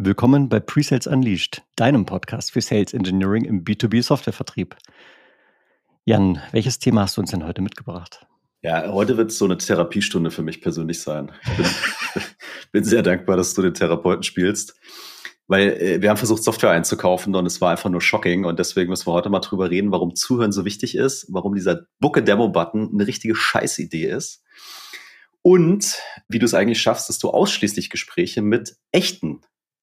Willkommen bei Presales Unleashed, deinem Podcast für Sales Engineering im B2B Softwarevertrieb. Jan, welches Thema hast du uns denn heute mitgebracht? Ja, heute wird es so eine Therapiestunde für mich persönlich sein. Ich bin, bin sehr dankbar, dass du den Therapeuten spielst, weil äh, wir haben versucht, Software einzukaufen und es war einfach nur shocking und deswegen müssen wir heute mal drüber reden, warum Zuhören so wichtig ist, warum dieser Book-a-Demo-Button eine richtige Scheißidee ist und wie du es eigentlich schaffst, dass du ausschließlich Gespräche mit echten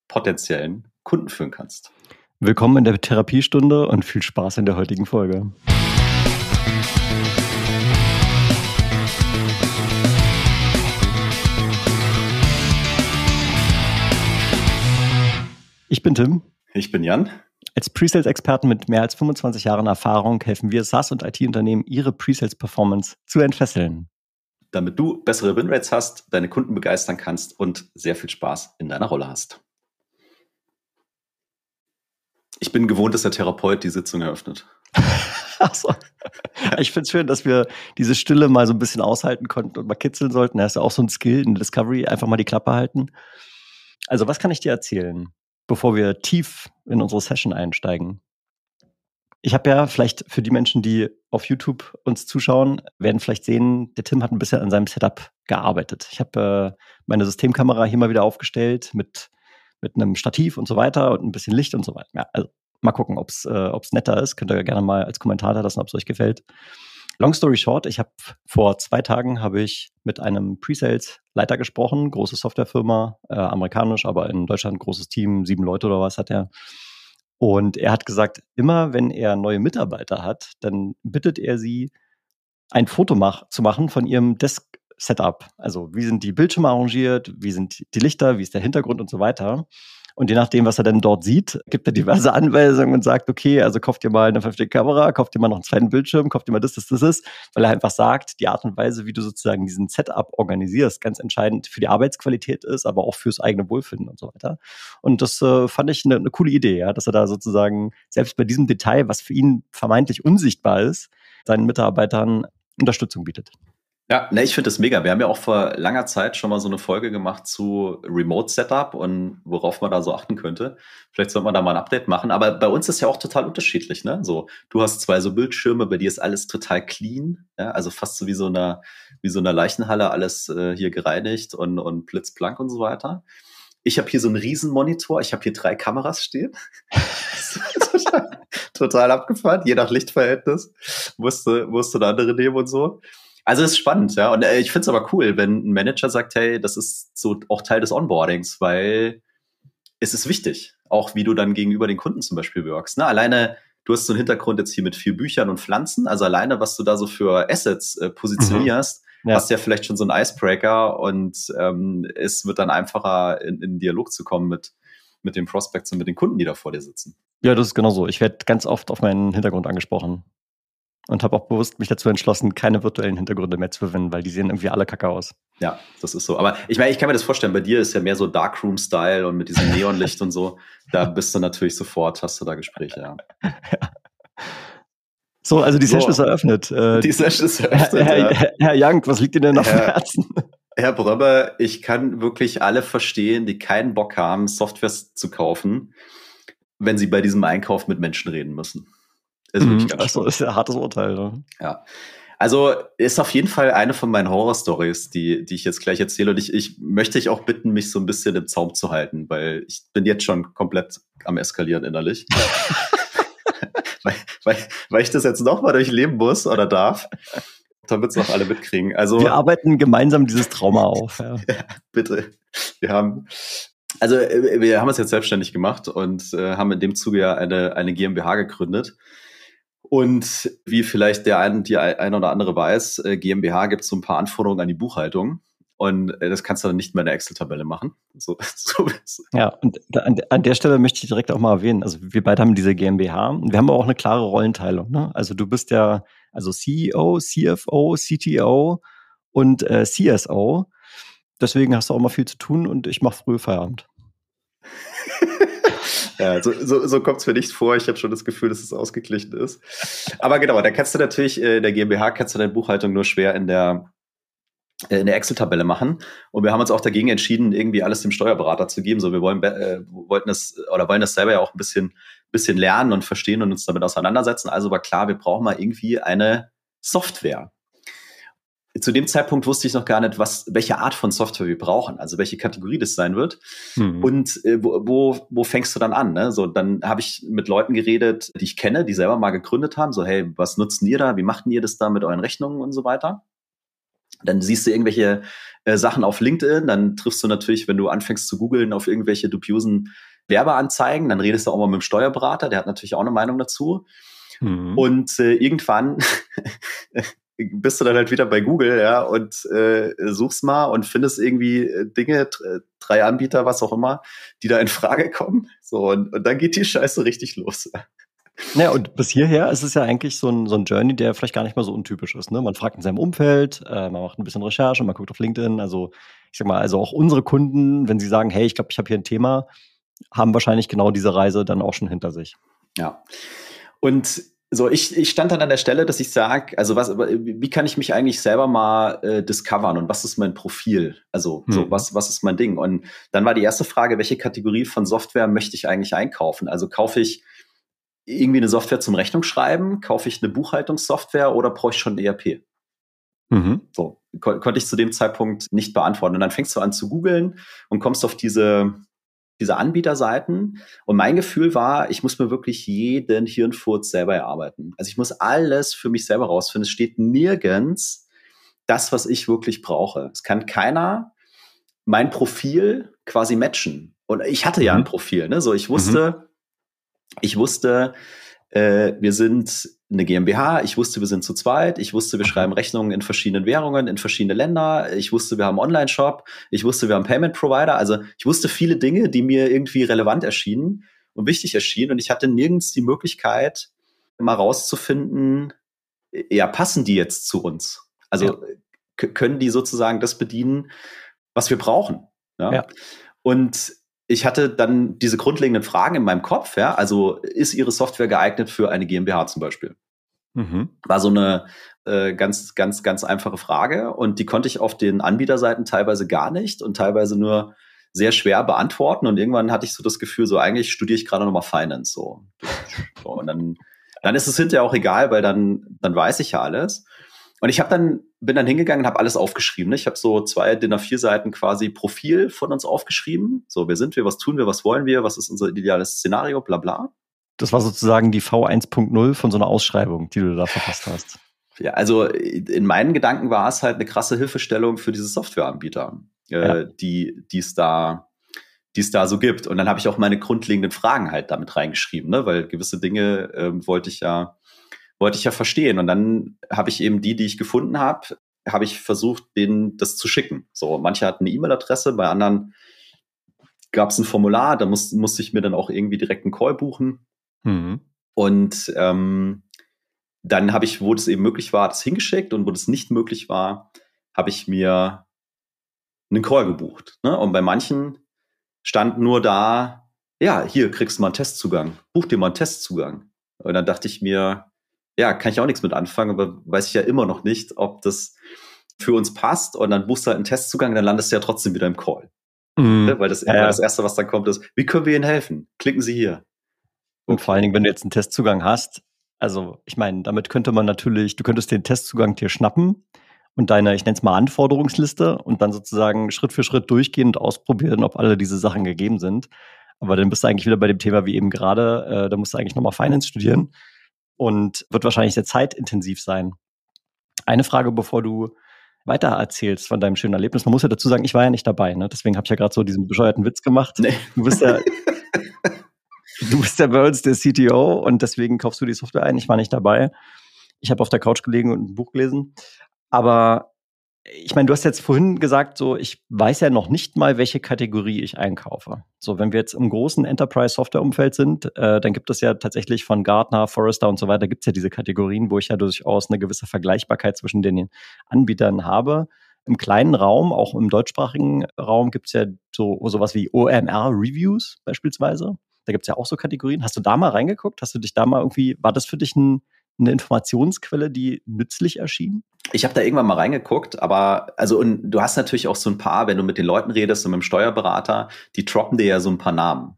potenziellen Kunden führen kannst. Willkommen in der Therapiestunde und viel Spaß in der heutigen Folge. Ich bin Tim. Ich bin Jan. Als Presales-Experten mit mehr als 25 Jahren Erfahrung helfen wir SaaS- und IT-Unternehmen, ihre Presales-Performance zu entfesseln. Damit du bessere Winrates hast, deine Kunden begeistern kannst und sehr viel Spaß in deiner Rolle hast. Ich bin gewohnt, dass der Therapeut die Sitzung eröffnet. Achso. Ich finde es schön, dass wir diese Stille mal so ein bisschen aushalten konnten und mal kitzeln sollten. Das ist ja auch so ein Skill in Discovery, einfach mal die Klappe halten. Also, was kann ich dir erzählen, bevor wir tief in unsere Session einsteigen? Ich habe ja vielleicht für die Menschen, die auf YouTube uns zuschauen, werden vielleicht sehen, der Tim hat ein bisschen an seinem Setup gearbeitet. Ich habe äh, meine Systemkamera hier mal wieder aufgestellt mit mit einem Stativ und so weiter und ein bisschen Licht und so weiter. Ja, also mal gucken, ob es äh, netter ist. Könnt ihr gerne mal als Kommentar da lassen, ob es euch gefällt. Long story short, ich habe vor zwei Tagen habe ich mit einem Pre-Sales-Leiter gesprochen, große Softwarefirma, äh, amerikanisch, aber in Deutschland großes Team, sieben Leute oder was hat er. Und er hat gesagt, immer wenn er neue Mitarbeiter hat, dann bittet er sie, ein Foto mach, zu machen von ihrem Desk Setup. Also wie sind die Bildschirme arrangiert, wie sind die Lichter, wie ist der Hintergrund und so weiter. Und je nachdem, was er denn dort sieht, gibt er diverse Anweisungen und sagt, okay, also kauft ihr mal eine vernünftige Kamera, kauft ihr mal noch einen zweiten Bildschirm, kauft ihr mal das, das, das ist, weil er einfach sagt, die Art und Weise, wie du sozusagen diesen Setup organisierst, ganz entscheidend für die Arbeitsqualität ist, aber auch fürs eigene Wohlfinden und so weiter. Und das äh, fand ich eine, eine coole Idee, ja, dass er da sozusagen selbst bei diesem Detail, was für ihn vermeintlich unsichtbar ist, seinen Mitarbeitern Unterstützung bietet. Ja, ne, ich finde das mega. Wir haben ja auch vor langer Zeit schon mal so eine Folge gemacht zu Remote Setup und worauf man da so achten könnte. Vielleicht sollte man da mal ein Update machen. Aber bei uns ist ja auch total unterschiedlich, ne? So, du hast zwei so Bildschirme, bei dir ist alles total clean, ja? also fast so wie so eine, wie so eine Leichenhalle, alles äh, hier gereinigt und, und blitzblank und so weiter. Ich habe hier so einen Riesenmonitor, ich habe hier drei Kameras stehen. total, total abgefahren, je nach Lichtverhältnis. Musste, musste eine andere nehmen und so. Also es ist spannend, ja. Und äh, ich finde es aber cool, wenn ein Manager sagt, hey, das ist so auch Teil des Onboardings, weil es ist wichtig, auch wie du dann gegenüber den Kunden zum Beispiel wirkst. Ne? Alleine, du hast so einen Hintergrund jetzt hier mit vier Büchern und Pflanzen, also alleine, was du da so für Assets äh, positionierst, mhm. ja. hast ja vielleicht schon so einen Icebreaker und ähm, es wird dann einfacher, in, in Dialog zu kommen mit, mit den Prospects und mit den Kunden, die da vor dir sitzen. Ja, das ist genau so. Ich werde ganz oft auf meinen Hintergrund angesprochen und habe auch bewusst mich dazu entschlossen, keine virtuellen Hintergründe mehr zu verwenden, weil die sehen irgendwie alle kacke aus. Ja, das ist so. Aber ich meine, ich kann mir das vorstellen, bei dir ist ja mehr so Darkroom-Style und mit diesem Neonlicht und so. Da bist du natürlich sofort, hast du da Gespräche, ja. ja. So, also die Session so, ist eröffnet. Äh, die Session ist eröffnet. Herr. Herr, Herr Young, was liegt Ihnen denn auf dem Herzen? Herr Bröber, ich kann wirklich alle verstehen, die keinen Bock haben, Softwares zu kaufen, wenn sie bei diesem Einkauf mit Menschen reden müssen. Ist mhm. Achso, ist ein hartes Urteil. Ne? Ja. Also ist auf jeden Fall eine von meinen Horror-Stories, die, die ich jetzt gleich erzähle. Und ich, ich möchte dich auch bitten, mich so ein bisschen im Zaum zu halten, weil ich bin jetzt schon komplett am Eskalieren innerlich. weil, weil, weil ich das jetzt nochmal durchleben muss oder darf, damit es auch alle mitkriegen. Also, wir arbeiten gemeinsam dieses Trauma auf. Ja. ja bitte. Wir haben also äh, wir haben es jetzt selbstständig gemacht und äh, haben in dem Zuge ja eine, eine GmbH gegründet. Und wie vielleicht der ein, die ein oder andere weiß, äh, GmbH gibt so ein paar Anforderungen an die Buchhaltung. Und äh, das kannst du dann nicht mehr in der Excel-Tabelle machen. So, so ja, und an, an, der Stelle möchte ich direkt auch mal erwähnen, also wir beide haben diese GmbH und wir haben auch eine klare Rollenteilung. Ne? Also du bist ja also CEO, CFO, CTO und äh, CSO. Deswegen hast du auch mal viel zu tun und ich mache früh Feierabend. Ja, so, so, so kommt es mir nicht vor. Ich habe schon das Gefühl, dass es ausgeglichen ist. Aber genau, da kannst du natürlich, äh, der GmbH kannst du deine Buchhaltung nur schwer in der äh, eine Excel-Tabelle machen. Und wir haben uns auch dagegen entschieden, irgendwie alles dem Steuerberater zu geben. So, wir wollen, äh, wollten das oder wollen das selber ja auch ein bisschen, bisschen lernen und verstehen und uns damit auseinandersetzen. Also war klar, wir brauchen mal irgendwie eine Software. Zu dem Zeitpunkt wusste ich noch gar nicht, was, welche Art von Software wir brauchen, also welche Kategorie das sein wird. Mhm. Und äh, wo, wo, wo fängst du dann an? Ne? So, dann habe ich mit Leuten geredet, die ich kenne, die selber mal gegründet haben. So, hey, was nutzt ihr da? Wie macht ihr das da mit euren Rechnungen und so weiter? Dann siehst du irgendwelche äh, Sachen auf LinkedIn, dann triffst du natürlich, wenn du anfängst zu googeln, auf irgendwelche dubiosen Werbeanzeigen, dann redest du auch mal mit dem Steuerberater, der hat natürlich auch eine Meinung dazu. Mhm. Und äh, irgendwann bist du dann halt wieder bei Google, ja, und äh, suchst mal und findest irgendwie äh, Dinge, drei Anbieter, was auch immer, die da in Frage kommen. So, und, und dann geht die Scheiße richtig los. Ja, und bis hierher ist es ja eigentlich so ein, so ein Journey, der vielleicht gar nicht mal so untypisch ist. Ne? Man fragt in seinem Umfeld, äh, man macht ein bisschen Recherche, man guckt auf LinkedIn. Also, ich sag mal, also auch unsere Kunden, wenn sie sagen, hey, ich glaube, ich habe hier ein Thema, haben wahrscheinlich genau diese Reise dann auch schon hinter sich. Ja. Und so, ich, ich stand dann an der Stelle, dass ich sage, also was, wie kann ich mich eigentlich selber mal äh, discovern und was ist mein Profil? Also, hm. so, was, was ist mein Ding? Und dann war die erste Frage, welche Kategorie von Software möchte ich eigentlich einkaufen? Also kaufe ich irgendwie eine Software zum Rechnungsschreiben? Kaufe ich eine Buchhaltungssoftware oder brauche ich schon ein ERP? Mhm. So, kon konnte ich zu dem Zeitpunkt nicht beantworten. Und dann fängst du an zu googeln und kommst auf diese, diese Anbieterseiten. Und mein Gefühl war, ich muss mir wirklich jeden Hirnfurz selber erarbeiten. Also ich muss alles für mich selber rausfinden. Es steht nirgends das, was ich wirklich brauche. Es kann keiner mein Profil quasi matchen. Und ich hatte ja ein mhm. Profil, ne? So, ich wusste, mhm ich wusste, äh, wir sind eine GmbH, ich wusste, wir sind zu zweit, ich wusste, wir schreiben Rechnungen in verschiedenen Währungen, in verschiedene Länder, ich wusste, wir haben Online-Shop, ich wusste, wir haben Payment Provider, also ich wusste viele Dinge, die mir irgendwie relevant erschienen und wichtig erschienen und ich hatte nirgends die Möglichkeit, mal rauszufinden, ja, passen die jetzt zu uns? Also ja. können die sozusagen das bedienen, was wir brauchen? Ja. ja. Und ich hatte dann diese grundlegenden Fragen in meinem Kopf, ja, also ist Ihre Software geeignet für eine GmbH zum Beispiel? Mhm. War so eine äh, ganz, ganz, ganz einfache Frage und die konnte ich auf den Anbieterseiten teilweise gar nicht und teilweise nur sehr schwer beantworten und irgendwann hatte ich so das Gefühl, so eigentlich studiere ich gerade nochmal Finance, so. so. Und dann, dann ist es hinterher auch egal, weil dann, dann weiß ich ja alles. Und ich habe dann bin dann hingegangen und habe alles aufgeschrieben. Ich habe so zwei DIN A4 Seiten quasi Profil von uns aufgeschrieben. So, wer sind wir, was tun wir, was wollen wir, was ist unser ideales Szenario, bla bla. Das war sozusagen die V1.0 von so einer Ausschreibung, die du da verfasst hast. Ja, also in meinen Gedanken war es halt eine krasse Hilfestellung für diese Softwareanbieter, äh, ja. die es da die es da so gibt. Und dann habe ich auch meine grundlegenden Fragen halt damit reingeschrieben, ne? weil gewisse Dinge äh, wollte ich ja wollte ich ja verstehen. Und dann habe ich eben die, die ich gefunden habe, habe ich versucht, denen das zu schicken. So, manche hatten eine E-Mail-Adresse, bei anderen gab es ein Formular, da muss, musste ich mir dann auch irgendwie direkt einen Call buchen. Mhm. Und ähm, dann habe ich, wo das eben möglich war, das hingeschickt und wo das nicht möglich war, habe ich mir einen Call gebucht. Ne? Und bei manchen stand nur da, ja, hier kriegst du mal einen Testzugang, buch dir mal einen Testzugang. Und dann dachte ich mir, ja, kann ich auch nichts mit anfangen, aber weiß ich ja immer noch nicht, ob das für uns passt. Und dann buchst du halt einen Testzugang, dann landest du ja trotzdem wieder im Call. Mhm. Ne, weil, das, ja. weil das Erste, was dann kommt, ist, wie können wir Ihnen helfen? Klicken Sie hier. Und vor allen Dingen, wenn du jetzt einen Testzugang hast, also ich meine, damit könnte man natürlich, du könntest den Testzugang dir schnappen und deine, ich nenne es mal Anforderungsliste und dann sozusagen Schritt für Schritt durchgehen und ausprobieren, ob alle diese Sachen gegeben sind. Aber dann bist du eigentlich wieder bei dem Thema wie eben gerade, äh, da musst du eigentlich nochmal Finance studieren und wird wahrscheinlich sehr zeitintensiv sein. Eine Frage, bevor du weiter erzählst von deinem schönen Erlebnis. Man muss ja dazu sagen, ich war ja nicht dabei, ne? Deswegen habe ich ja gerade so diesen bescheuerten Witz gemacht. Nee. Du bist ja, du bist ja bei der CTO und deswegen kaufst du die Software ein. Ich war nicht dabei. Ich habe auf der Couch gelegen und ein Buch gelesen. Aber ich meine, du hast jetzt vorhin gesagt, so, ich weiß ja noch nicht mal, welche Kategorie ich einkaufe. So, wenn wir jetzt im großen Enterprise-Software-Umfeld sind, äh, dann gibt es ja tatsächlich von Gartner, Forrester und so weiter, gibt es ja diese Kategorien, wo ich ja durchaus eine gewisse Vergleichbarkeit zwischen den Anbietern habe. Im kleinen Raum, auch im deutschsprachigen Raum, gibt es ja so sowas wie OMR-Reviews beispielsweise. Da gibt es ja auch so Kategorien. Hast du da mal reingeguckt? Hast du dich da mal irgendwie, war das für dich ein eine Informationsquelle, die nützlich erschien? Ich habe da irgendwann mal reingeguckt, aber also und du hast natürlich auch so ein paar, wenn du mit den Leuten redest und mit dem Steuerberater, die droppen dir ja so ein paar Namen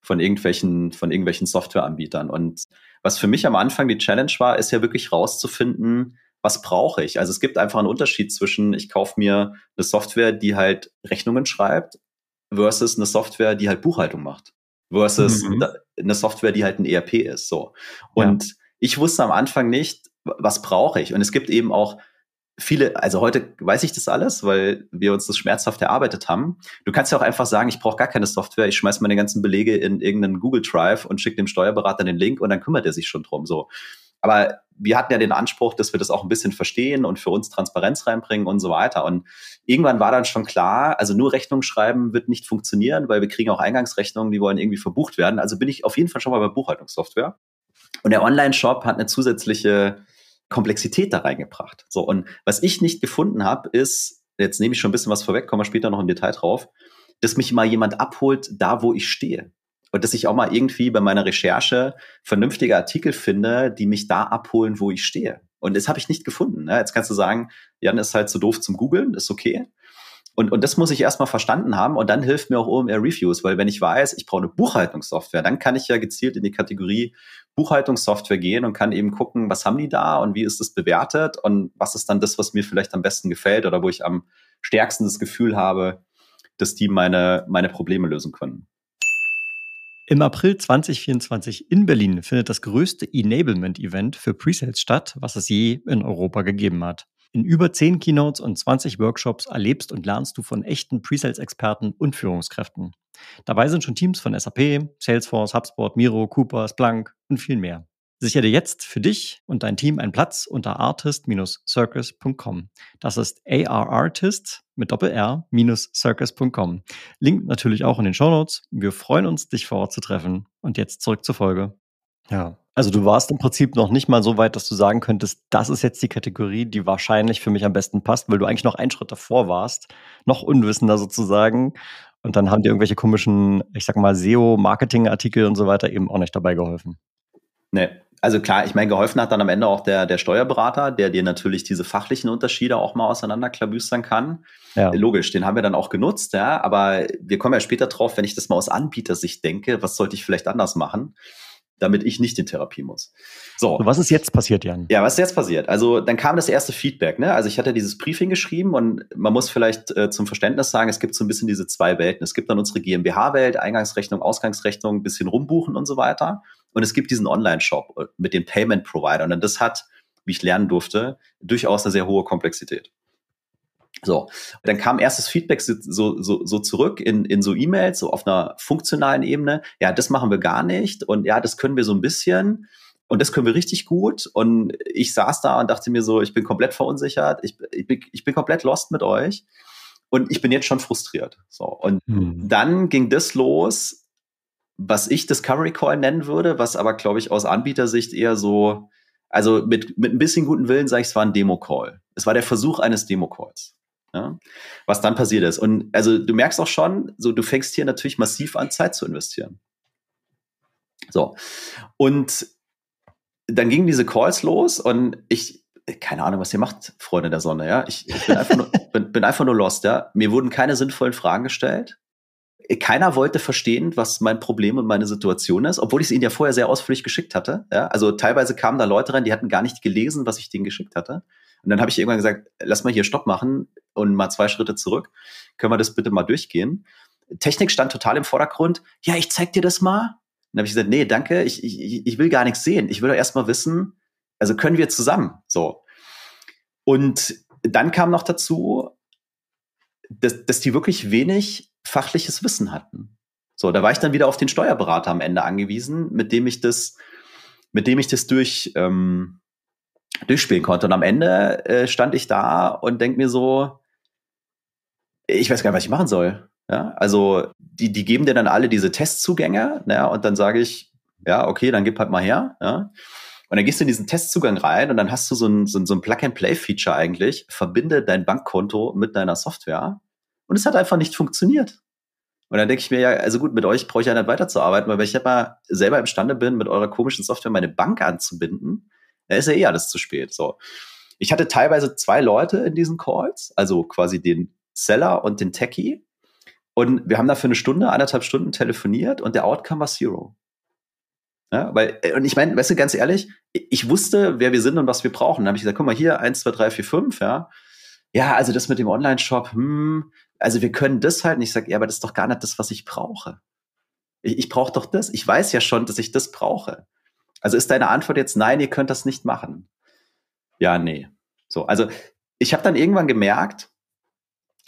von irgendwelchen von irgendwelchen Softwareanbietern und was für mich am Anfang die Challenge war, ist ja wirklich rauszufinden, was brauche ich? Also es gibt einfach einen Unterschied zwischen, ich kaufe mir eine Software, die halt Rechnungen schreibt, versus eine Software, die halt Buchhaltung macht. Versus mhm. eine Software, die halt ein ERP ist. So. Und ja. ich wusste am Anfang nicht, was brauche ich? Und es gibt eben auch viele, also heute weiß ich das alles, weil wir uns das schmerzhaft erarbeitet haben. Du kannst ja auch einfach sagen, ich brauche gar keine Software, ich schmeiß meine ganzen Belege in irgendeinen Google Drive und schicke dem Steuerberater den Link und dann kümmert er sich schon drum. So. Aber wir hatten ja den Anspruch, dass wir das auch ein bisschen verstehen und für uns Transparenz reinbringen und so weiter. Und irgendwann war dann schon klar, also nur Rechnung schreiben wird nicht funktionieren, weil wir kriegen auch Eingangsrechnungen, die wollen irgendwie verbucht werden. Also bin ich auf jeden Fall schon mal bei Buchhaltungssoftware. Und der Online-Shop hat eine zusätzliche Komplexität da reingebracht. So, und was ich nicht gefunden habe, ist, jetzt nehme ich schon ein bisschen was vorweg, kommen wir später noch im Detail drauf, dass mich mal jemand abholt, da wo ich stehe und dass ich auch mal irgendwie bei meiner Recherche vernünftige Artikel finde, die mich da abholen, wo ich stehe. Und das habe ich nicht gefunden. Ne? Jetzt kannst du sagen, Jan ist halt zu so doof zum Googeln, ist okay. Und, und das muss ich erstmal verstanden haben und dann hilft mir auch OMR Reviews, weil wenn ich weiß, ich brauche eine Buchhaltungssoftware, dann kann ich ja gezielt in die Kategorie Buchhaltungssoftware gehen und kann eben gucken, was haben die da und wie ist es bewertet und was ist dann das, was mir vielleicht am besten gefällt oder wo ich am stärksten das Gefühl habe, dass die meine, meine Probleme lösen können. Im April 2024 in Berlin findet das größte Enablement-Event für Presales statt, was es je in Europa gegeben hat. In über 10 Keynotes und 20 Workshops erlebst und lernst du von echten Presales-Experten und Führungskräften. Dabei sind schon Teams von SAP, Salesforce, HubSpot, Miro, Cooper, Splunk und viel mehr. Sichere dir jetzt für dich und dein Team einen Platz unter artist-circus.com. Das ist arartist mit doppel-r-circus.com. Link natürlich auch in den Show Notes. Wir freuen uns, dich vor Ort zu treffen. Und jetzt zurück zur Folge. Ja, also du warst im Prinzip noch nicht mal so weit, dass du sagen könntest, das ist jetzt die Kategorie, die wahrscheinlich für mich am besten passt, weil du eigentlich noch einen Schritt davor warst, noch unwissender sozusagen. Und dann haben dir irgendwelche komischen, ich sag mal, SEO-Marketing-Artikel und so weiter eben auch nicht dabei geholfen. Nee, also klar, ich meine, geholfen hat dann am Ende auch der, der Steuerberater, der dir natürlich diese fachlichen Unterschiede auch mal auseinanderklabüstern kann. Ja. Logisch, den haben wir dann auch genutzt, ja, aber wir kommen ja später drauf, wenn ich das mal aus Anbietersicht denke, was sollte ich vielleicht anders machen, damit ich nicht in Therapie muss. So. Was ist jetzt passiert, Jan? Ja, was ist jetzt passiert? Also dann kam das erste Feedback, ne? Also ich hatte dieses Briefing geschrieben und man muss vielleicht äh, zum Verständnis sagen, es gibt so ein bisschen diese zwei Welten. Es gibt dann unsere GmbH-Welt, Eingangsrechnung, Ausgangsrechnung, bisschen rumbuchen und so weiter. Und es gibt diesen Online-Shop äh, mit den Payment-Providern. Und das hat, wie ich lernen durfte, durchaus eine sehr hohe Komplexität. So, dann kam erstes Feedback so, so, so zurück in, in so E-Mails, so auf einer funktionalen Ebene. Ja, das machen wir gar nicht. Und ja, das können wir so ein bisschen. Und das können wir richtig gut. Und ich saß da und dachte mir so, ich bin komplett verunsichert. Ich, ich, bin, ich bin komplett lost mit euch. Und ich bin jetzt schon frustriert. So. Und hm. dann ging das los, was ich Discovery Call nennen würde, was aber, glaube ich, aus Anbietersicht eher so, also mit, mit ein bisschen guten Willen sage ich, es war ein Demo-Call. Es war der Versuch eines Demo-Calls. Ja, was dann passiert ist. Und also du merkst auch schon, so du fängst hier natürlich massiv an, Zeit zu investieren. So. Und dann gingen diese Calls los und ich, keine Ahnung, was ihr macht, Freunde der Sonne, ja. Ich, ich bin, einfach nur, bin, bin einfach nur lost, ja. Mir wurden keine sinnvollen Fragen gestellt keiner wollte verstehen, was mein Problem und meine Situation ist, obwohl ich es ihnen ja vorher sehr ausführlich geschickt hatte. Ja? Also teilweise kamen da Leute rein, die hatten gar nicht gelesen, was ich denen geschickt hatte. Und dann habe ich irgendwann gesagt, lass mal hier Stopp machen und mal zwei Schritte zurück. Können wir das bitte mal durchgehen? Technik stand total im Vordergrund. Ja, ich zeig dir das mal. Dann habe ich gesagt, nee, danke, ich, ich, ich will gar nichts sehen. Ich will doch erst mal wissen, also können wir zusammen. So. Und dann kam noch dazu, dass, dass die wirklich wenig fachliches Wissen hatten. So, da war ich dann wieder auf den Steuerberater am Ende angewiesen, mit dem ich das, mit dem ich das durch, ähm, durchspielen konnte. Und am Ende äh, stand ich da und denk mir so, ich weiß gar nicht, was ich machen soll. Ja, also die, die geben dir dann alle diese Testzugänge, ne, und dann sage ich, ja, okay, dann gib halt mal her. Ja. Und dann gehst du in diesen Testzugang rein und dann hast du so ein, so ein, so ein Plug-and-Play-Feature eigentlich. Verbinde dein Bankkonto mit deiner Software. Und es hat einfach nicht funktioniert. Und dann denke ich mir ja, also gut, mit euch brauche ich ja nicht weiterzuarbeiten, weil wenn ich ja mal selber imstande bin, mit eurer komischen Software meine Bank anzubinden, Da ist ja eh alles zu spät. So. Ich hatte teilweise zwei Leute in diesen Calls, also quasi den Seller und den Techie. Und wir haben da für eine Stunde, anderthalb Stunden telefoniert und der Outcome war Zero. Ja, weil, äh, und ich meine, weißt du, ganz ehrlich, ich wusste, wer wir sind und was wir brauchen. Dann habe ich gesagt, guck mal, hier, eins, zwei, drei, vier, fünf, ja. Ja, also das mit dem Online-Shop, hm, also wir können das halt. Und ich sage, ja, aber das ist doch gar nicht das, was ich brauche. Ich, ich brauche doch das. Ich weiß ja schon, dass ich das brauche. Also ist deine Antwort jetzt, nein, ihr könnt das nicht machen? Ja, nee. So, also ich habe dann irgendwann gemerkt,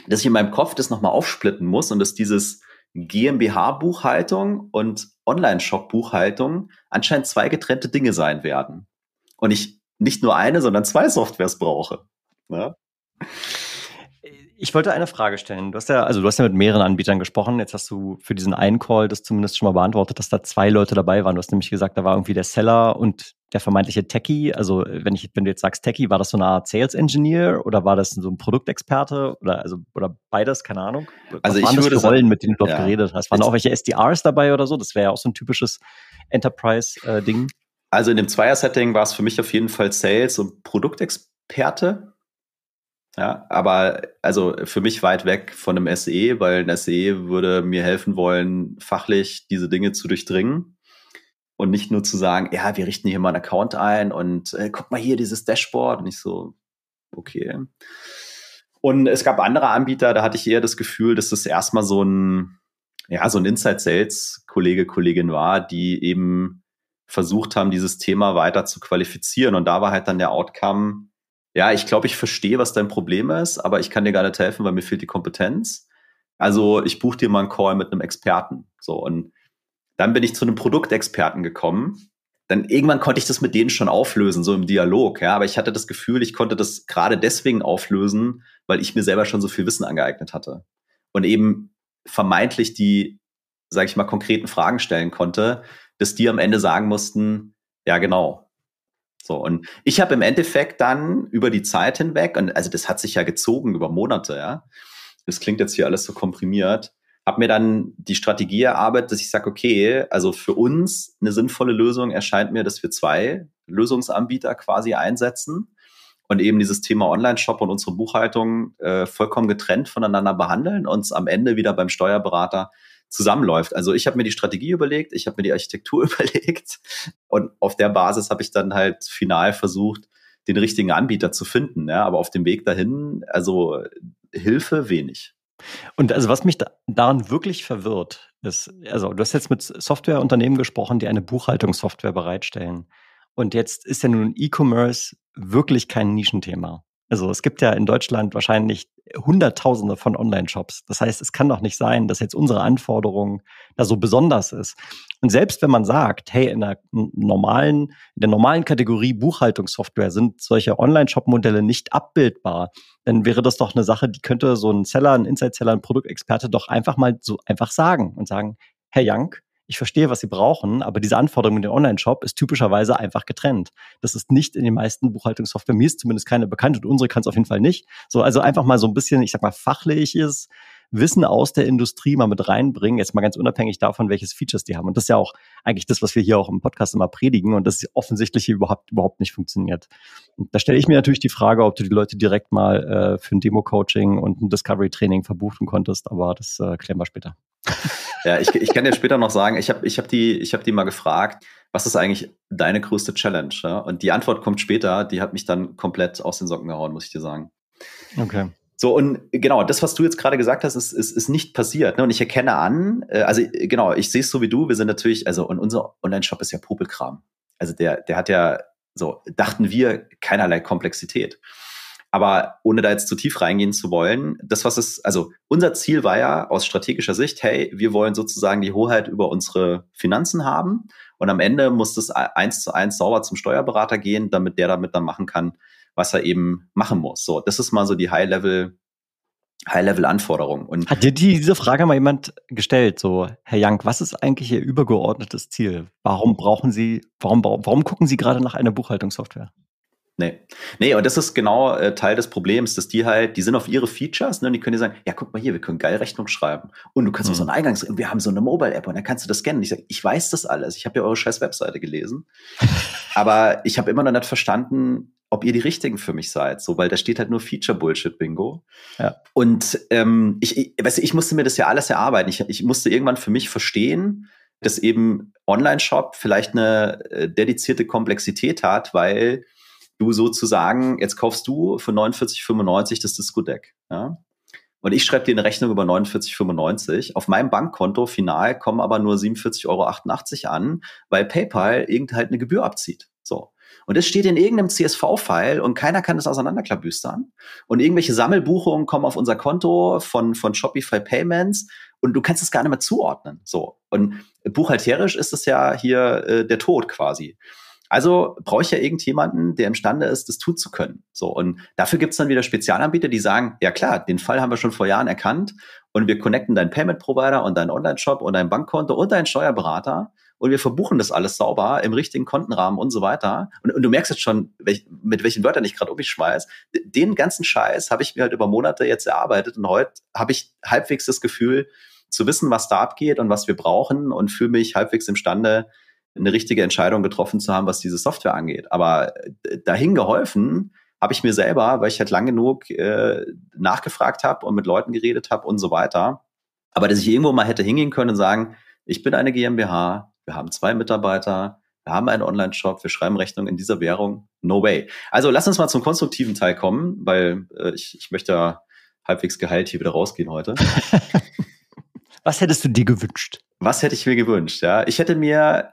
dass ich in meinem Kopf das nochmal aufsplitten muss und dass dieses GmbH-Buchhaltung und Online-Shop-Buchhaltung anscheinend zwei getrennte Dinge sein werden. Und ich nicht nur eine, sondern zwei Softwares brauche. Ja? Ich wollte eine Frage stellen. Du hast ja, also du hast ja mit mehreren Anbietern gesprochen. Jetzt hast du für diesen einen Call das zumindest schon mal beantwortet, dass da zwei Leute dabei waren. Du hast nämlich gesagt, da war irgendwie der Seller und der vermeintliche Techie. Also wenn ich, wenn du jetzt sagst Techie, war das so eine Art Sales Engineer oder war das so ein Produktexperte oder also oder beides, keine Ahnung. Was also ich würde Rollen, mit denen du dort ja. geredet hast. Waren auch welche SDRs dabei oder so? Das wäre ja auch so ein typisches Enterprise-Ding. Äh, also in dem Zweier-Setting war es für mich auf jeden Fall Sales und Produktexperte. Ja, aber also für mich weit weg von einem SE, weil ein SE würde mir helfen wollen, fachlich diese Dinge zu durchdringen und nicht nur zu sagen, ja, wir richten hier mal einen Account ein und äh, guck mal hier dieses Dashboard und ich so, okay. Und es gab andere Anbieter, da hatte ich eher das Gefühl, dass das erstmal so ein, ja, so ein Inside Sales Kollege, Kollegin war, die eben versucht haben, dieses Thema weiter zu qualifizieren. Und da war halt dann der Outcome, ja, ich glaube, ich verstehe, was dein Problem ist, aber ich kann dir gar nicht helfen, weil mir fehlt die Kompetenz. Also ich buche dir mal einen Call mit einem Experten. So und dann bin ich zu einem Produktexperten gekommen. Dann irgendwann konnte ich das mit denen schon auflösen, so im Dialog. Ja, aber ich hatte das Gefühl, ich konnte das gerade deswegen auflösen, weil ich mir selber schon so viel Wissen angeeignet hatte und eben vermeintlich die, sage ich mal, konkreten Fragen stellen konnte, dass die am Ende sagen mussten, ja genau, so, und ich habe im Endeffekt dann über die Zeit hinweg, und also das hat sich ja gezogen über Monate, ja. Das klingt jetzt hier alles so komprimiert, habe mir dann die Strategie erarbeitet, dass ich sage, okay, also für uns eine sinnvolle Lösung erscheint mir, dass wir zwei Lösungsanbieter quasi einsetzen und eben dieses Thema Online-Shop und unsere Buchhaltung äh, vollkommen getrennt voneinander behandeln, uns am Ende wieder beim Steuerberater zusammenläuft. Also ich habe mir die Strategie überlegt, ich habe mir die Architektur überlegt und auf der Basis habe ich dann halt final versucht, den richtigen Anbieter zu finden. Ja, aber auf dem Weg dahin, also Hilfe wenig. Und also was mich da, daran wirklich verwirrt, ist, also du hast jetzt mit Softwareunternehmen gesprochen, die eine Buchhaltungssoftware bereitstellen. Und jetzt ist ja nun E-Commerce wirklich kein Nischenthema. Also es gibt ja in Deutschland wahrscheinlich Hunderttausende von Online-Shops. Das heißt, es kann doch nicht sein, dass jetzt unsere Anforderung da so besonders ist. Und selbst wenn man sagt, hey, in der normalen, in der normalen Kategorie Buchhaltungssoftware sind solche Online-Shop-Modelle nicht abbildbar, dann wäre das doch eine Sache, die könnte so ein Seller, ein Inside-Seller, ein Produktexperte doch einfach mal so einfach sagen und sagen, Herr Young, ich verstehe, was sie brauchen, aber diese Anforderung in den Online-Shop ist typischerweise einfach getrennt. Das ist nicht in den meisten Buchhaltungssoftware. Mir ist zumindest keine bekannt und unsere kann es auf jeden Fall nicht. So, also einfach mal so ein bisschen, ich sag mal, fachliches Wissen aus der Industrie mal mit reinbringen, jetzt mal ganz unabhängig davon, welches Features die haben. Und das ist ja auch eigentlich das, was wir hier auch im Podcast immer predigen und das offensichtlich überhaupt, überhaupt nicht funktioniert. Und da stelle ich mir natürlich die Frage, ob du die Leute direkt mal äh, für ein Demo-Coaching und ein Discovery-Training verbuchen konntest, aber das äh, klären wir später. Ja, ich, ich kann dir später noch sagen, ich habe ich hab die, hab die mal gefragt, was ist eigentlich deine größte Challenge? Ja? Und die Antwort kommt später, die hat mich dann komplett aus den Socken gehauen, muss ich dir sagen. Okay. So, und genau, das, was du jetzt gerade gesagt hast, ist, ist, ist nicht passiert. Ne? Und ich erkenne an, äh, also genau, ich sehe es so wie du, wir sind natürlich, also und unser Online-Shop ist ja Popelkram. Also der, der hat ja, so, dachten wir, keinerlei Komplexität. Aber ohne da jetzt zu tief reingehen zu wollen, das, was es, also unser Ziel war ja aus strategischer Sicht, hey, wir wollen sozusagen die Hoheit über unsere Finanzen haben. Und am Ende muss das eins zu eins sauber zum Steuerberater gehen, damit der damit dann machen kann, was er eben machen muss. So, das ist mal so die High-Level, High-Level-Anforderung. Und Hat dir diese Frage mal jemand gestellt, so, Herr Young, was ist eigentlich Ihr übergeordnetes Ziel? Warum brauchen Sie, warum, warum gucken Sie gerade nach einer Buchhaltungssoftware? Nee. Nee, und das ist genau äh, Teil des Problems, dass die halt, die sind auf ihre Features, ne, und die können dir sagen, ja, guck mal hier, wir können geil Rechnung schreiben. Und du kannst mhm. auch so einen Eingangs, wir haben so eine Mobile-App und dann kannst du das scannen. Ich sage, ich weiß das alles. Ich habe ja eure scheiß Webseite gelesen. aber ich habe immer noch nicht verstanden, ob ihr die richtigen für mich seid, so, weil da steht halt nur Feature-Bullshit-Bingo. Ja. Und ähm, ich, ich, weißt du, ich musste mir das ja alles erarbeiten. Ich, ich musste irgendwann für mich verstehen, dass eben Online-Shop vielleicht eine äh, dedizierte Komplexität hat, weil du sozusagen, jetzt kaufst du für 49,95 das Disco-Deck. Ja? Und ich schreibe dir eine Rechnung über 49,95. Auf meinem Bankkonto final kommen aber nur 47,88 Euro an, weil PayPal irgend halt eine Gebühr abzieht. So. Und das steht in irgendeinem CSV-File und keiner kann das auseinanderklabüstern. Und irgendwelche Sammelbuchungen kommen auf unser Konto von, von Shopify Payments und du kannst es gar nicht mehr zuordnen. So. Und buchhalterisch ist es ja hier äh, der Tod quasi. Also brauche ich ja irgendjemanden, der imstande ist, das tun zu können. So, und dafür gibt es dann wieder Spezialanbieter, die sagen, ja klar, den Fall haben wir schon vor Jahren erkannt und wir connecten deinen Payment-Provider und deinen Online-Shop und dein Bankkonto und deinen Steuerberater und wir verbuchen das alles sauber im richtigen Kontenrahmen und so weiter. Und, und du merkst jetzt schon, welch, mit welchen Wörtern ich gerade um mich schmeiß. Den ganzen Scheiß habe ich mir halt über Monate jetzt erarbeitet und heute habe ich halbwegs das Gefühl, zu wissen, was da abgeht und was wir brauchen und fühle mich halbwegs imstande, eine richtige Entscheidung getroffen zu haben, was diese Software angeht. Aber äh, dahin geholfen habe ich mir selber, weil ich halt lang genug äh, nachgefragt habe und mit Leuten geredet habe und so weiter. Aber dass ich irgendwo mal hätte hingehen können und sagen, ich bin eine GmbH, wir haben zwei Mitarbeiter, wir haben einen Online-Shop, wir schreiben Rechnungen in dieser Währung. No way. Also lass uns mal zum konstruktiven Teil kommen, weil äh, ich, ich möchte halbwegs geheilt hier wieder rausgehen heute. Was hättest du dir gewünscht? Was hätte ich mir gewünscht? Ja, ich hätte mir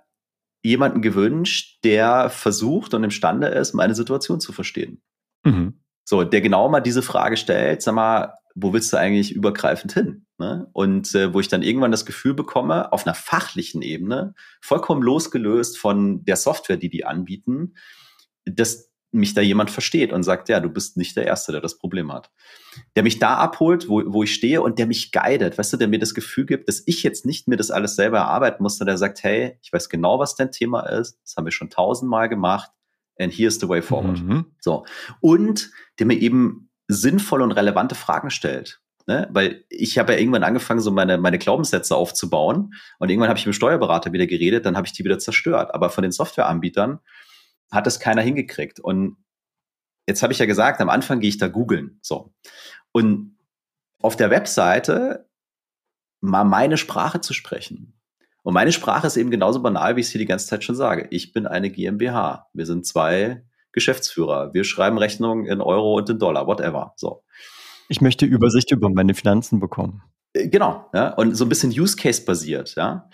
jemanden gewünscht, der versucht und imstande ist, meine Situation zu verstehen. Mhm. So, der genau mal diese Frage stellt, sag mal, wo willst du eigentlich übergreifend hin? Ne? Und äh, wo ich dann irgendwann das Gefühl bekomme, auf einer fachlichen Ebene, vollkommen losgelöst von der Software, die die anbieten, dass mich da jemand versteht und sagt, ja, du bist nicht der Erste, der das Problem hat. Der mich da abholt, wo, wo ich stehe und der mich guidet, weißt du, der mir das Gefühl gibt, dass ich jetzt nicht mir das alles selber erarbeiten muss, sondern der sagt, hey, ich weiß genau, was dein Thema ist, das haben wir schon tausendmal gemacht and here's the way forward. Mhm. So. Und der mir eben sinnvolle und relevante Fragen stellt. Ne? Weil ich habe ja irgendwann angefangen, so meine, meine Glaubenssätze aufzubauen und irgendwann habe ich mit dem Steuerberater wieder geredet, dann habe ich die wieder zerstört. Aber von den Softwareanbietern hat es keiner hingekriegt. Und jetzt habe ich ja gesagt, am Anfang gehe ich da googeln. So. Und auf der Webseite mal meine Sprache zu sprechen. Und meine Sprache ist eben genauso banal, wie ich es hier die ganze Zeit schon sage. Ich bin eine GmbH. Wir sind zwei Geschäftsführer. Wir schreiben Rechnungen in Euro und in Dollar, whatever. So. Ich möchte Übersicht über meine Finanzen bekommen. Äh, genau, ja, und so ein bisschen Use Case basiert, ja.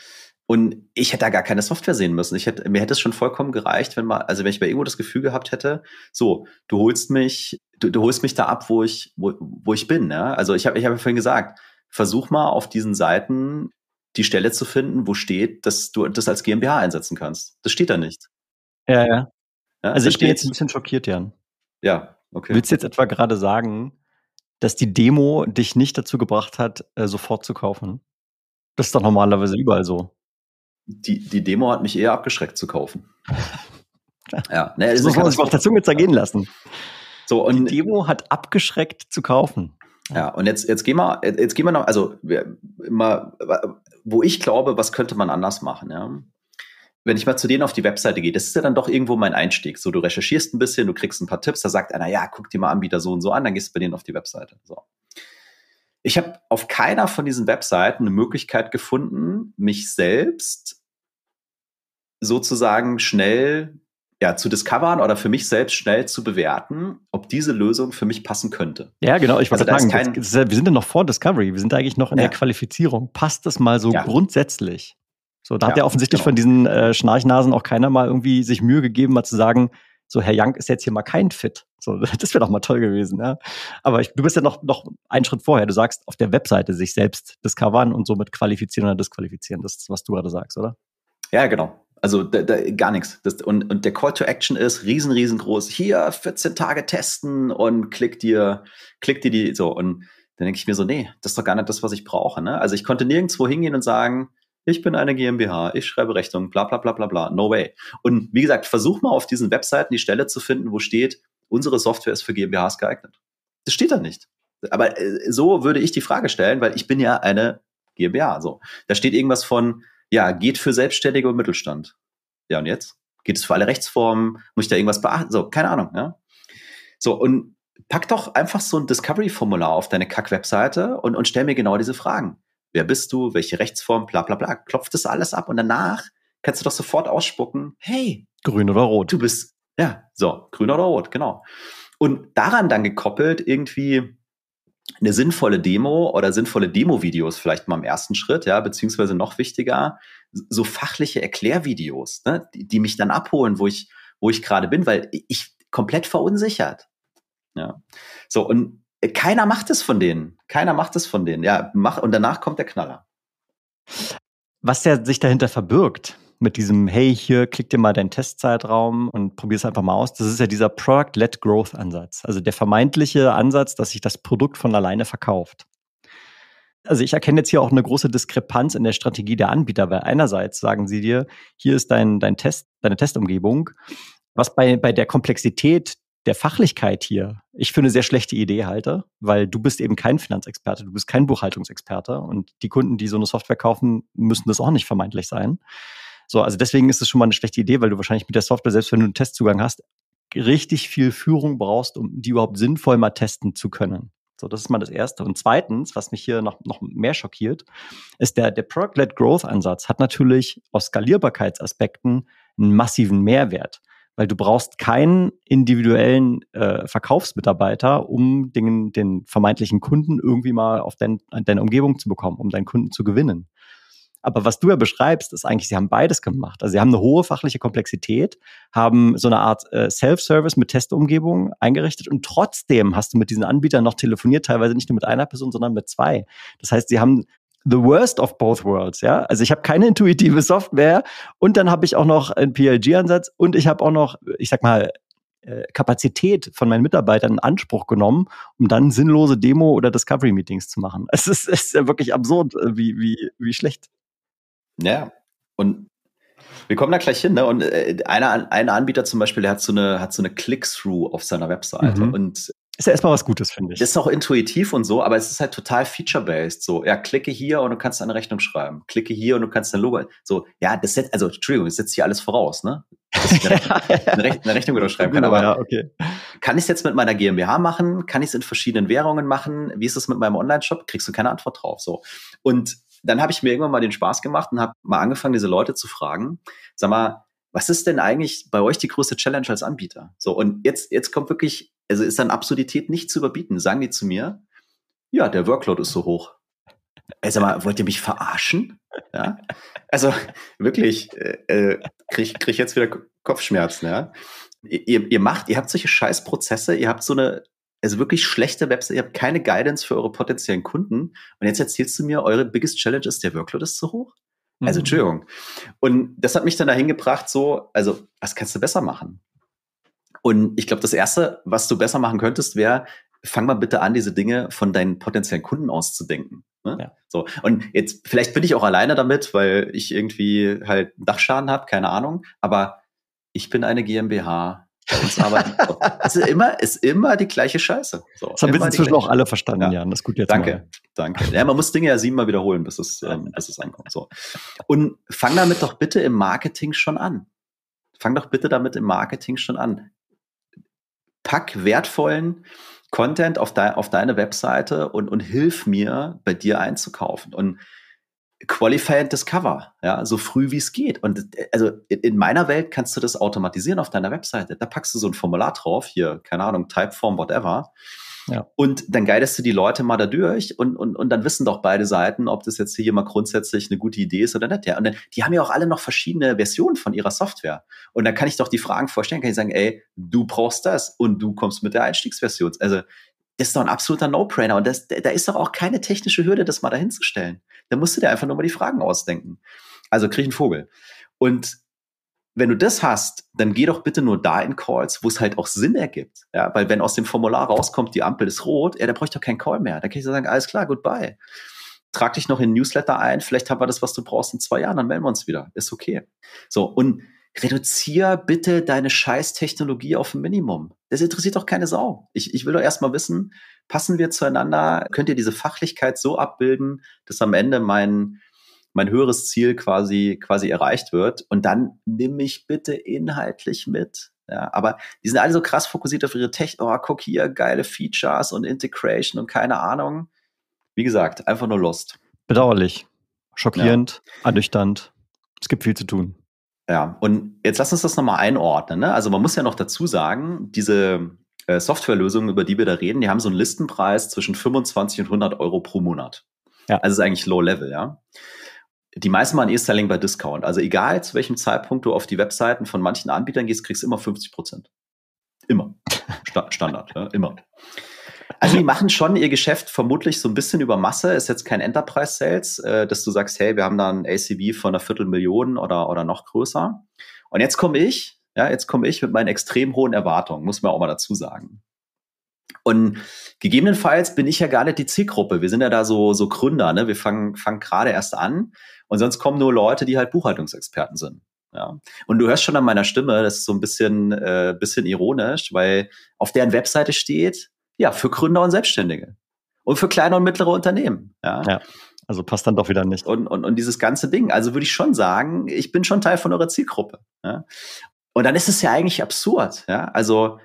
Und ich hätte da gar keine Software sehen müssen. Ich hätte, mir hätte es schon vollkommen gereicht, wenn mal, also wenn ich bei irgendwo das Gefühl gehabt hätte, so, du holst mich, du, du holst mich da ab, wo ich, wo, wo ich bin. Ja? Also ich habe ich hab ja vorhin gesagt, versuch mal auf diesen Seiten die Stelle zu finden, wo steht, dass du das als GmbH einsetzen kannst. Das steht da nicht. Ja, ja. ja also ich bin jetzt ein bisschen schockiert, Jan. Ja, okay. Willst du jetzt etwa gerade sagen, dass die Demo dich nicht dazu gebracht hat, äh, sofort zu kaufen? Das ist doch normalerweise überall so die, die Demo hat mich eher abgeschreckt zu kaufen. ja, ne, das muss man sich auf der Zunge zergehen lassen. So, und die Demo hat abgeschreckt zu kaufen. Ja, und jetzt, jetzt gehen wir, jetzt gehen wir noch, also mal, wo ich glaube, was könnte man anders machen, ja. Wenn ich mal zu denen auf die Webseite gehe, das ist ja dann doch irgendwo mein Einstieg. So, du recherchierst ein bisschen, du kriegst ein paar Tipps, da sagt einer, ja, guck dir mal Anbieter so und so an, dann gehst du bei denen auf die Webseite. So. Ich habe auf keiner von diesen Webseiten eine Möglichkeit gefunden, mich selbst sozusagen schnell ja, zu discovern oder für mich selbst schnell zu bewerten, ob diese Lösung für mich passen könnte. Ja, genau. Ich wollte also sagen, jetzt, wir sind ja noch vor Discovery. Wir sind eigentlich noch in ja. der Qualifizierung. Passt das mal so ja. grundsätzlich? So, da ja, hat ja offensichtlich genau. von diesen äh, Schnarchnasen auch keiner mal irgendwie sich Mühe gegeben, mal zu sagen, so Herr Young ist jetzt hier mal kein Fit. So, das wäre doch mal toll gewesen, ja. Aber ich, du bist ja noch, noch einen Schritt vorher. Du sagst, auf der Webseite sich selbst discovern und somit qualifizieren oder disqualifizieren. Das ist, was du gerade sagst, oder? Ja, genau. Also da, da, gar nichts. Das, und, und der Call to Action ist riesen, riesengroß. Hier 14 Tage testen und klick dir, klick dir die so. Und dann denke ich mir so, nee, das ist doch gar nicht das, was ich brauche. Ne? Also ich konnte nirgendwo hingehen und sagen, ich bin eine GmbH, ich schreibe Rechnung, bla bla bla bla bla. No way. Und wie gesagt, versuch mal auf diesen Webseiten die Stelle zu finden, wo steht, unsere Software ist für GmbHs geeignet. Das steht da nicht. Aber äh, so würde ich die Frage stellen, weil ich bin ja eine GmbH. So. Da steht irgendwas von, ja, geht für Selbstständige und Mittelstand. Ja, und jetzt? Geht es für alle Rechtsformen? Muss ich da irgendwas beachten? So, keine Ahnung, ja. So, und pack doch einfach so ein Discovery-Formular auf deine Kack-Webseite und, und stell mir genau diese Fragen. Wer bist du? Welche Rechtsform? Bla, bla, bla. Klopft das alles ab und danach kannst du doch sofort ausspucken, hey. Grün oder rot. Du bist, ja, so, grün oder rot, genau. Und daran dann gekoppelt irgendwie eine sinnvolle Demo oder sinnvolle Demo-Videos vielleicht mal im ersten Schritt, ja, beziehungsweise noch wichtiger, so fachliche Erklärvideos, ne, die, die mich dann abholen, wo ich, wo ich gerade bin, weil ich komplett verunsichert. Ja. So, und keiner macht es von denen. Keiner macht es von denen. Ja, mach, und danach kommt der Knaller. Was der sich dahinter verbirgt, mit diesem, hey, hier klick dir mal deinen Testzeitraum und probier es einfach mal aus. Das ist ja dieser Product-led Growth-Ansatz. Also der vermeintliche Ansatz, dass sich das Produkt von alleine verkauft. Also ich erkenne jetzt hier auch eine große Diskrepanz in der Strategie der Anbieter, weil einerseits sagen sie dir, hier ist dein, dein Test, deine Testumgebung, was bei, bei der Komplexität der Fachlichkeit hier ich für eine sehr schlechte Idee halte, weil du bist eben kein Finanzexperte, du bist kein Buchhaltungsexperte und die Kunden, die so eine Software kaufen, müssen das auch nicht vermeintlich sein. So, also deswegen ist es schon mal eine schlechte Idee, weil du wahrscheinlich mit der Software, selbst wenn du einen Testzugang hast, richtig viel Führung brauchst, um die überhaupt sinnvoll mal testen zu können. So, das ist mal das Erste. Und zweitens, was mich hier noch, noch mehr schockiert, ist der, der Product-led Growth-Ansatz hat natürlich aus Skalierbarkeitsaspekten einen massiven Mehrwert weil du brauchst keinen individuellen äh, Verkaufsmitarbeiter, um den, den vermeintlichen Kunden irgendwie mal auf dein, deine Umgebung zu bekommen, um deinen Kunden zu gewinnen. Aber was du ja beschreibst, ist eigentlich, sie haben beides gemacht. Also sie haben eine hohe fachliche Komplexität, haben so eine Art äh, Self-Service mit Testumgebung eingerichtet und trotzdem hast du mit diesen Anbietern noch telefoniert, teilweise nicht nur mit einer Person, sondern mit zwei. Das heißt, sie haben the worst of both worlds, ja. Also ich habe keine intuitive Software und dann habe ich auch noch einen PLG-Ansatz und ich habe auch noch, ich sag mal, äh, Kapazität von meinen Mitarbeitern in Anspruch genommen, um dann sinnlose Demo- oder Discovery-Meetings zu machen. Es ist, es ist ja wirklich absurd, äh, wie, wie, wie schlecht. Ja, und wir kommen da gleich hin, ne? Und äh, einer, einer Anbieter zum Beispiel, der hat so eine, hat so eine Click-Through auf seiner Webseite. Mhm. Und ist ja erstmal was Gutes, finde ich. Das ist auch intuitiv und so, aber es ist halt total feature-based. So, ja, klicke hier und du kannst eine Rechnung schreiben. Klicke hier und du kannst ein Logo. So, ja, das setzt, also, Entschuldigung, das setzt hier alles voraus, ne? Eine, eine, eine Rechnung schreiben kann. Aber ja, okay. kann ich es jetzt mit meiner GmbH machen? Kann ich es in verschiedenen Währungen machen? Wie ist es mit meinem Online-Shop? Kriegst du keine Antwort drauf. So. Und dann habe ich mir irgendwann mal den Spaß gemacht und habe mal angefangen, diese Leute zu fragen. Sag mal, was ist denn eigentlich bei euch die größte Challenge als Anbieter? So, und jetzt, jetzt kommt wirklich, also ist dann Absurdität nicht zu überbieten. Sagen die zu mir, ja, der Workload ist so hoch. Also mal, wollt ihr mich verarschen? Ja? Also wirklich, äh, äh krieg, krieg jetzt wieder Kopfschmerzen, ja. Ihr, ihr macht, ihr habt solche Scheißprozesse, ihr habt so eine, also wirklich schlechte Website, ihr habt keine Guidance für eure potenziellen Kunden. Und jetzt erzählst du mir, eure biggest challenge ist, der Workload ist zu hoch? Also, mhm. Entschuldigung. Und das hat mich dann dahin gebracht, so, also, was kannst du besser machen? Und ich glaube, das Erste, was du besser machen könntest, wäre, fang mal bitte an, diese Dinge von deinen potenziellen Kunden auszudenken. Ne? Ja. So. Und jetzt, vielleicht bin ich auch alleine damit, weil ich irgendwie halt Dachschaden habe, keine Ahnung. Aber ich bin eine GmbH. es ist immer, ist immer die gleiche Scheiße. So, das haben wir inzwischen auch alle verstanden, ja. Jan. Das ist gut jetzt. Danke, mal. danke. Ja, man muss Dinge ja siebenmal wiederholen, bis es, ähm, bis es ankommt. So. Und fang damit doch bitte im Marketing schon an. Fang doch bitte damit im Marketing schon an. Pack wertvollen Content auf, de auf deine Webseite und, und hilf mir, bei dir einzukaufen. Und Qualify and Discover, ja, so früh wie es geht. Und also in meiner Welt kannst du das automatisieren auf deiner Webseite. Da packst du so ein Formular drauf, hier, keine Ahnung, Typeform, whatever. Ja. Und dann guidest du die Leute mal da durch und, und, und dann wissen doch beide Seiten, ob das jetzt hier mal grundsätzlich eine gute Idee ist oder nicht. Ja. Und dann, die haben ja auch alle noch verschiedene Versionen von ihrer Software. Und dann kann ich doch die Fragen vorstellen, kann ich sagen, ey, du brauchst das und du kommst mit der Einstiegsversion. Also das ist doch ein absoluter No-Brainer. Und das, da ist doch auch keine technische Hürde, das mal dahinzustellen. Da musst du dir einfach nur mal die Fragen ausdenken. Also krieg einen Vogel. Und wenn du das hast, dann geh doch bitte nur da in Calls, wo es halt auch Sinn ergibt. Ja, weil wenn aus dem Formular rauskommt, die Ampel ist rot, ja, da brauche ich doch keinen Call mehr. Da kann ich sagen, alles klar, goodbye. trag dich noch in Newsletter ein, vielleicht haben wir das, was du brauchst in zwei Jahren, dann melden wir uns wieder. Ist okay. So, und reduzier bitte deine scheiß Technologie auf ein Minimum. Das interessiert doch keine Sau. Ich, ich will doch erstmal wissen, passen wir zueinander? Könnt ihr diese Fachlichkeit so abbilden, dass am Ende mein, mein höheres Ziel quasi, quasi erreicht wird? Und dann nimm mich bitte inhaltlich mit. Ja, aber die sind alle so krass fokussiert auf ihre Tech. Oh, guck hier, geile Features und Integration und keine Ahnung. Wie gesagt, einfach nur Lust. Bedauerlich. Schockierend, ja. ernüchternd. Es gibt viel zu tun. Ja, und jetzt lass uns das nochmal einordnen. Ne? Also man muss ja noch dazu sagen, diese äh, Softwarelösungen, über die wir da reden, die haben so einen Listenpreis zwischen 25 und 100 Euro pro Monat. Ja. Also ist eigentlich Low Level, ja. Die meisten machen E-Selling bei Discount. Also egal zu welchem Zeitpunkt du auf die Webseiten von manchen Anbietern gehst, kriegst du immer 50 Prozent. Immer. Sta Standard, ja, immer. Also die machen schon ihr Geschäft vermutlich so ein bisschen über Masse, ist jetzt kein Enterprise Sales, äh, dass du sagst, hey, wir haben da ein ACV von einer Viertelmillion oder, oder noch größer. Und jetzt komme ich, ja, jetzt komme ich mit meinen extrem hohen Erwartungen, muss man auch mal dazu sagen. Und gegebenenfalls bin ich ja gar nicht die Zielgruppe. Wir sind ja da so, so Gründer, ne? Wir fangen, fangen gerade erst an. Und sonst kommen nur Leute, die halt Buchhaltungsexperten sind. Ja. Und du hörst schon an meiner Stimme, das ist so ein bisschen, äh, bisschen ironisch, weil auf deren Webseite steht, ja, für Gründer und Selbstständige. Und für kleine und mittlere Unternehmen. Ja. ja. Also passt dann doch wieder nicht. Und, und, und dieses ganze Ding. Also würde ich schon sagen, ich bin schon Teil von eurer Zielgruppe. Ja. Und dann ist es ja eigentlich absurd. Ja. Also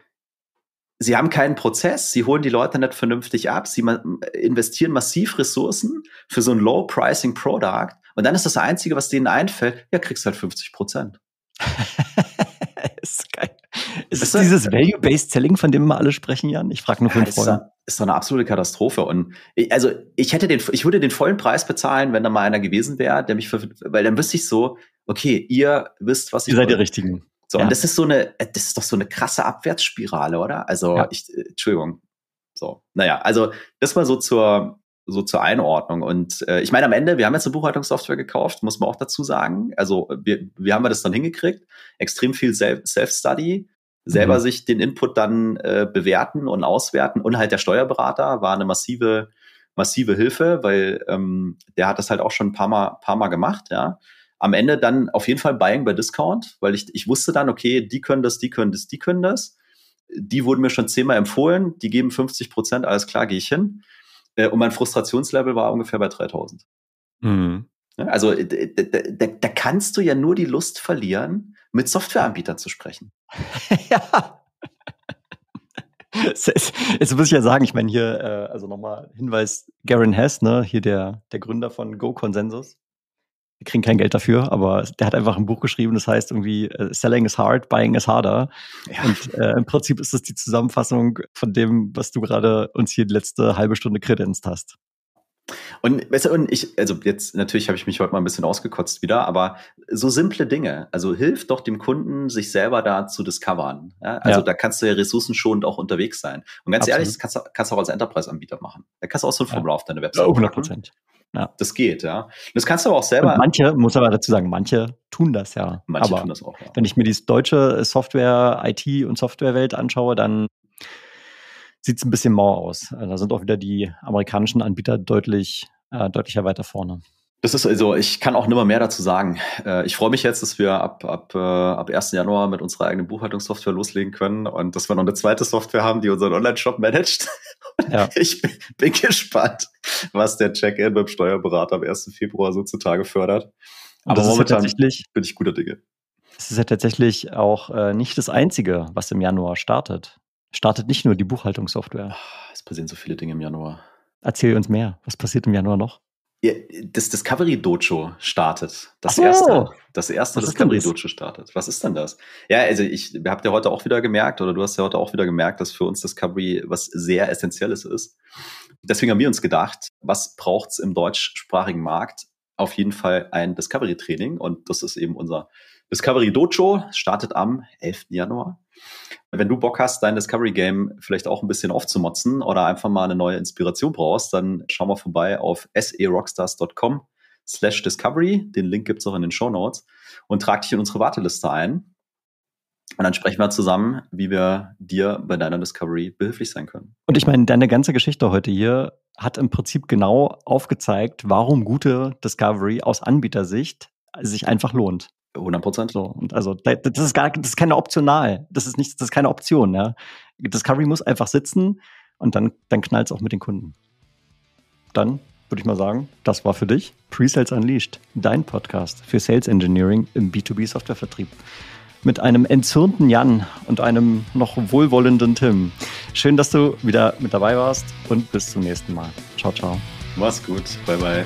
Sie haben keinen Prozess, sie holen die Leute nicht vernünftig ab, sie ma investieren massiv Ressourcen für so ein Low-Pricing-Product und dann ist das Einzige, was denen einfällt, ja, kriegst halt 50 Prozent. ist geil. Ist es dieses Value-Based Selling, von dem wir alle sprechen, Jan? Ich frage nur für ja, Freunde. Ist doch eine absolute Katastrophe. Und ich, also ich hätte den, ich würde den vollen Preis bezahlen, wenn da mal einer gewesen wäre, der mich, weil dann wüsste ich so, okay, ihr wisst, was ich. Ihr seid die Richtigen. So, ja. und das ist so eine, das ist doch so eine krasse Abwärtsspirale, oder? Also, ja. ich, äh, Entschuldigung. So, naja, also das mal so zur, so zur Einordnung. Und äh, ich meine, am Ende, wir haben jetzt eine Buchhaltungssoftware gekauft, muss man auch dazu sagen. Also, wir, wir haben das dann hingekriegt. Extrem viel Self-Study, selber mhm. sich den Input dann äh, bewerten und auswerten. Und halt der Steuerberater war eine massive, massive Hilfe, weil ähm, der hat das halt auch schon ein paar Mal, paar Mal gemacht, ja am Ende dann auf jeden Fall Buying bei Discount, weil ich, ich wusste dann, okay, die können das, die können das, die können das. Die wurden mir schon zehnmal empfohlen, die geben 50 Prozent, alles klar, gehe ich hin. Äh, und mein Frustrationslevel war ungefähr bei 3000. Mhm. Also da, da, da kannst du ja nur die Lust verlieren, mit Softwareanbietern zu sprechen. ja. Jetzt muss ich ja sagen, ich meine hier, äh, also nochmal Hinweis, Garen Hess, ne, hier der, der Gründer von Go Consensus, wir kriegen kein Geld dafür, aber der hat einfach ein Buch geschrieben, das heißt irgendwie uh, Selling is hard, buying is harder. Ja. Und äh, im Prinzip ist das die Zusammenfassung von dem, was du gerade uns hier die letzte halbe Stunde kredenzt hast. Und, weißt du, und ich, also jetzt natürlich habe ich mich heute mal ein bisschen ausgekotzt wieder, aber so simple Dinge, also hilft doch dem Kunden, sich selber da zu discovern. Ja? Also ja. da kannst du ja ressourcenschonend auch unterwegs sein. Und ganz Absolut. ehrlich, das kannst du, kannst du auch als Enterprise-Anbieter machen. Da kannst du auch so ein Formular ja. auf deine Website 100 Prozent. Ja. Das geht, ja. Das kannst du aber auch selber. Und manche, muss aber dazu sagen, manche tun das ja. Manche aber tun das auch, ja. Wenn ich mir die deutsche Software, IT und Softwarewelt anschaue, dann sieht es ein bisschen mau aus. Da sind auch wieder die amerikanischen Anbieter deutlich, äh, deutlicher weiter vorne. Das ist also, ich kann auch nimmer mehr dazu sagen. Äh, ich freue mich jetzt, dass wir ab, ab, äh, ab 1. Januar mit unserer eigenen Buchhaltungssoftware loslegen können und dass wir noch eine zweite Software haben, die unseren Online-Shop managt. Ja. Ich bin, bin gespannt, was der Check-in beim Steuerberater am 1. Februar so zutage fördert. Aber momentan ja bin ich guter Dinge. Es ist ja tatsächlich auch äh, nicht das Einzige, was im Januar startet. Startet nicht nur die Buchhaltungssoftware. Ah, es passieren so viele Dinge im Januar. Erzähl uns mehr. Was passiert im Januar noch? Das Discovery Dojo startet. Das so. erste, das erste Discovery Dojo startet. Was ist denn das? Ja, also ich habt ja heute auch wieder gemerkt, oder du hast ja heute auch wieder gemerkt, dass für uns Discovery was sehr Essentielles ist. Deswegen haben wir uns gedacht, was braucht's im deutschsprachigen Markt? Auf jeden Fall ein Discovery-Training und das ist eben unser Discovery Dojo, startet am 11. Januar. Wenn du Bock hast, dein Discovery Game vielleicht auch ein bisschen aufzumotzen oder einfach mal eine neue Inspiration brauchst, dann schau mal vorbei auf serockstars.com slash discovery. Den Link gibt's auch in den Show Notes und trag dich in unsere Warteliste ein. Und dann sprechen wir zusammen, wie wir dir bei deiner Discovery behilflich sein können. Und ich meine, deine ganze Geschichte heute hier hat im Prinzip genau aufgezeigt, warum gute Discovery aus Anbietersicht sich einfach lohnt. 100 Prozent. So, und also das ist gar, das ist keine optional. Das ist nicht, das ist keine Option. Ja. Discovery muss einfach sitzen und dann, dann knallt es auch mit den Kunden. Dann würde ich mal sagen, das war für dich Pre-Sales Unleashed, dein Podcast für Sales Engineering im B2B Softwarevertrieb. Mit einem entzürnten Jan und einem noch wohlwollenden Tim. Schön, dass du wieder mit dabei warst und bis zum nächsten Mal. Ciao, ciao. Mach's gut. Bye, bye.